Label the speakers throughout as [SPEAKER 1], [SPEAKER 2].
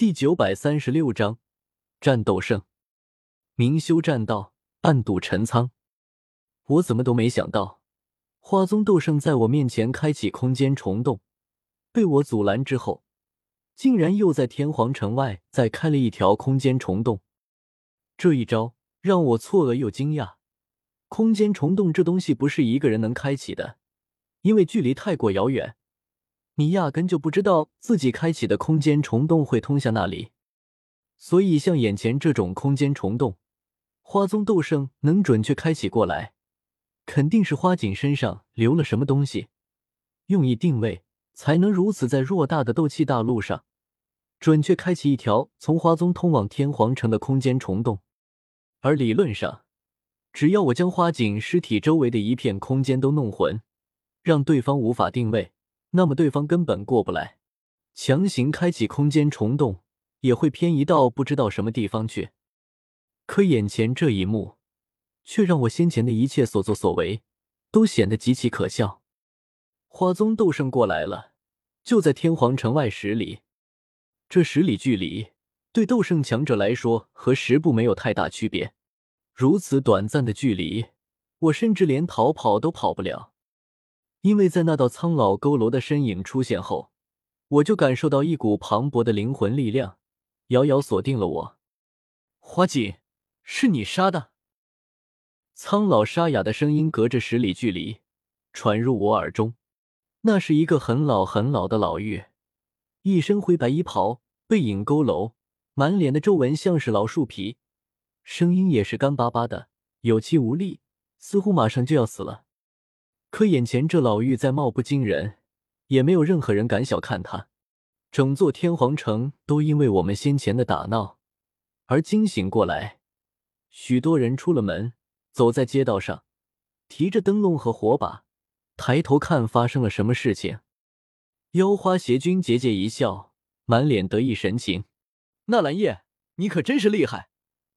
[SPEAKER 1] 第九百三十六章战斗胜。明修栈道，暗度陈仓。我怎么都没想到，花宗斗圣在我面前开启空间虫洞，被我阻拦之后，竟然又在天皇城外再开了一条空间虫洞。这一招让我错愕又惊讶。空间虫洞这东西不是一个人能开启的，因为距离太过遥远。你压根就不知道自己开启的空间虫洞会通向那里，所以像眼前这种空间虫洞，花宗斗圣能准确开启过来，肯定是花锦身上留了什么东西，用以定位，才能如此在偌大的斗气大陆上，准确开启一条从花宗通往天皇城的空间虫洞。而理论上，只要我将花锦尸体周围的一片空间都弄混，让对方无法定位。那么对方根本过不来，强行开启空间虫洞也会偏移到不知道什么地方去。可眼前这一幕，却让我先前的一切所作所为都显得极其可笑。花宗斗圣过来了，就在天皇城外十里，这十里距离对斗圣强者来说和十步没有太大区别。如此短暂的距离，我甚至连逃跑都跑不了。因为在那道苍老佝偻的身影出现后，我就感受到一股磅礴的灵魂力量，遥遥锁定了我。花锦，是你杀的？苍老沙哑的声音隔着十里距离传入我耳中。那是一个很老很老的老妪，一身灰白衣袍，背影佝偻，满脸的皱纹像是老树皮，声音也是干巴巴的，有气无力，似乎马上就要死了。可眼前这老妪再貌不惊人，也没有任何人敢小看她。整座天皇城都因为我们先前的打闹而惊醒过来，许多人出了门，走在街道上，提着灯笼和火把，抬头看发生了什么事情。妖花邪君桀桀一笑，满脸得意神情：“纳兰叶，你可真是厉害，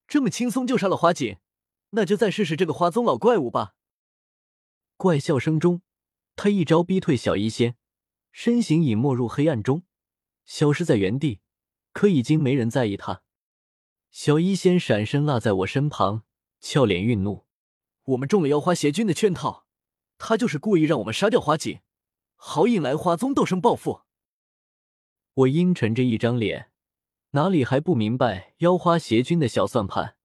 [SPEAKER 1] 这么轻松就杀了花锦，那就再试试这个花宗老怪物吧。”怪笑声中，他一招逼退小医仙，身形隐没入黑暗中，消失在原地。可已经没人在意他。小医仙闪身落在我身旁，俏脸愠怒：“我们中了妖花邪君的圈套，他就是故意让我们杀掉花锦，好引来花宗斗圣报复。”我阴沉着一张脸，哪里还不明白妖花邪君的小算盘？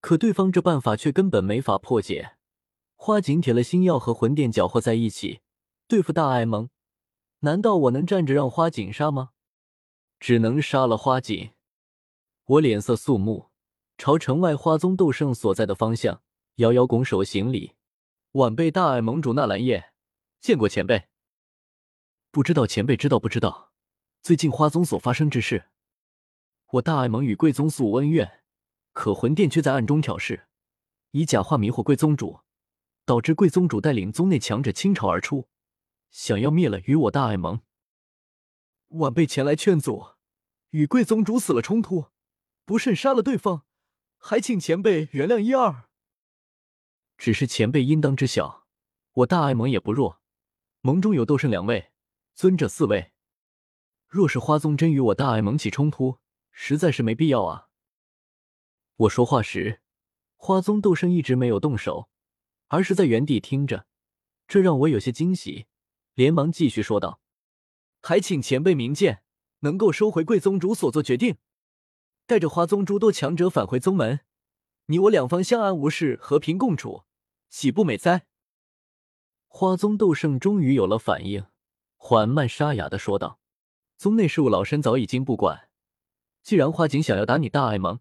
[SPEAKER 1] 可对方这办法却根本没法破解。花锦铁了心要和魂殿搅和在一起对付大爱盟，难道我能站着让花锦杀吗？只能杀了花锦。我脸色肃穆，朝城外花宗斗圣所在的方向遥遥拱手行礼：“晚辈大爱盟主纳兰叶，见过前辈。不知道前辈知道不知道最近花宗所发生之事？我大爱盟与贵宗素无恩怨，可魂殿却在暗中挑事，以假话迷惑贵宗主。”导致贵宗主带领宗内强者倾巢而出，想要灭了与我大爱盟。晚辈前来劝阻，与贵宗主死了冲突，不慎杀了对方，还请前辈原谅一二。只是前辈应当知晓，我大爱盟也不弱，盟中有斗圣两位，尊者四位。若是花宗真与我大爱盟起冲突，实在是没必要啊。我说话时，花宗斗圣一直没有动手。而是在原地听着，这让我有些惊喜，连忙继续说道：“还请前辈明鉴，能够收回贵宗主所做决定，带着花宗诸多强者返回宗门，你我两方相安无事，和平共处，岂不美哉？”花宗斗圣终于有了反应，缓慢沙哑的说道：“宗内事务，老身早已经不管。既然花锦想要打你大爱盟，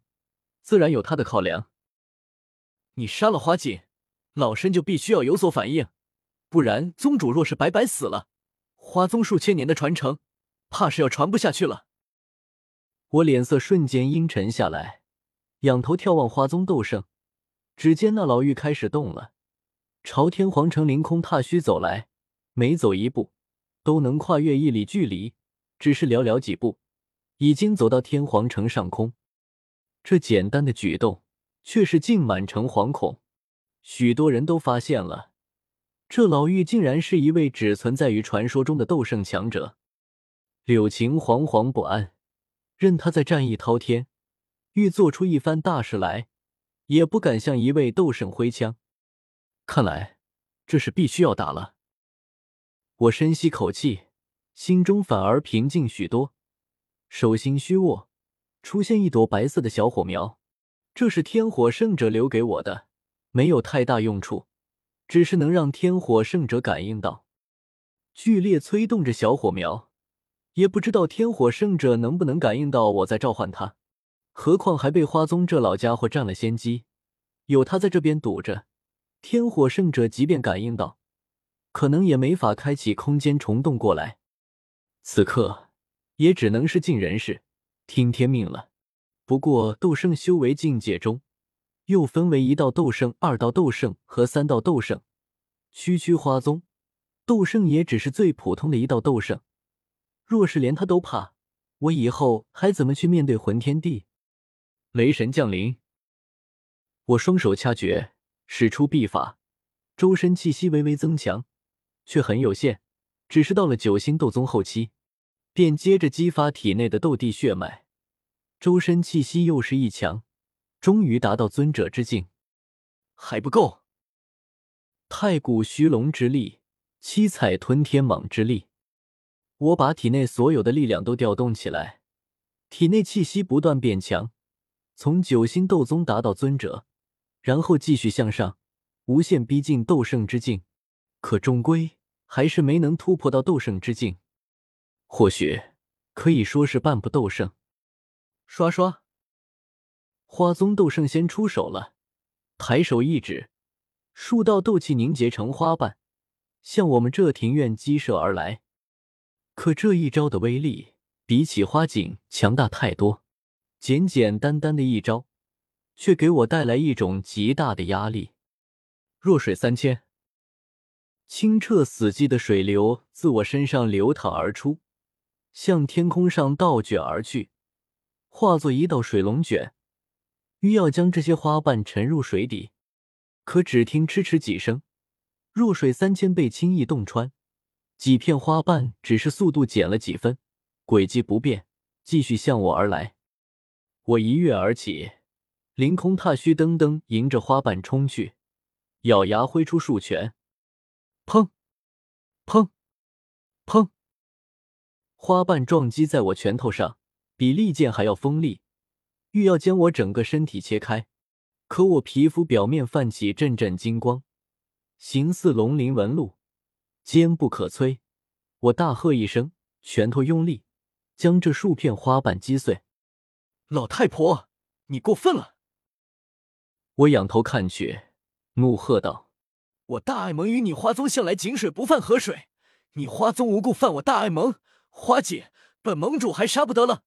[SPEAKER 1] 自然有他的考量。你杀了花锦。”老身就必须要有所反应，不然宗主若是白白死了，花宗数千年的传承，怕是要传不下去了。我脸色瞬间阴沉下来，仰头眺望花宗斗圣，只见那老妪开始动了，朝天皇城凌空踏虚走来，每走一步都能跨越一里距离，只是寥寥几步，已经走到天皇城上空。这简单的举动，却是尽满城惶恐。许多人都发现了，这老妪竟然是一位只存在于传说中的斗圣强者。柳晴惶惶不安，任他在战意滔天，欲做出一番大事来，也不敢向一位斗圣挥枪。看来这是必须要打了。我深吸口气，心中反而平静许多，手心虚握，出现一朵白色的小火苗。这是天火圣者留给我的，没有太大用处，只是能让天火圣者感应到，剧烈催动着小火苗。也不知道天火圣者能不能感应到我在召唤他，何况还被花宗这老家伙占了先机，有他在这边堵着，天火圣者即便感应到。可能也没法开启空间虫洞过来，此刻也只能是尽人事，听天命了。不过斗圣修为境界中，又分为一道斗圣、二道斗圣和三道斗圣。区区花宗斗圣也只是最普通的一道斗圣，若是连他都怕，我以后还怎么去面对魂天帝？雷神降临，我双手掐诀，使出臂法，周身气息微微增强。却很有限，只是到了九星斗宗后期，便接着激发体内的斗帝血脉，周身气息又是一强，终于达到尊者之境，还不够。太古虚龙之力，七彩吞天蟒之力，我把体内所有的力量都调动起来，体内气息不断变强，从九星斗宗达到尊者，然后继续向上，无限逼近斗圣之境，可终归。还是没能突破到斗圣之境，或许可以说是半步斗圣。刷刷，花宗斗圣先出手了，抬手一指，数道斗气凝结成花瓣，向我们这庭院激射而来。可这一招的威力比起花景强大太多，简简单单的一招，却给我带来一种极大的压力。弱水三千。清澈死寂的水流自我身上流淌而出，向天空上倒卷而去，化作一道水龙卷，欲要将这些花瓣沉入水底。可只听哧哧几声，弱水三千被轻易洞穿，几片花瓣只是速度减了几分，轨迹不变，继续向我而来。我一跃而起，凌空踏虚，噔噔迎着花瓣冲去，咬牙挥出数拳。砰！砰！砰！花瓣撞击在我拳头上，比利剑还要锋利，欲要将我整个身体切开。可我皮肤表面泛起阵阵金光，形似龙鳞纹路，坚不可摧。我大喝一声，拳头用力，将这数片花瓣击碎。
[SPEAKER 2] 老太婆，你过分了！
[SPEAKER 1] 我仰头看去，怒喝道。
[SPEAKER 2] 我大爱盟与你花宗向来井水不犯河水，你花宗无故犯我大爱盟，花姐，本盟主还杀不得了。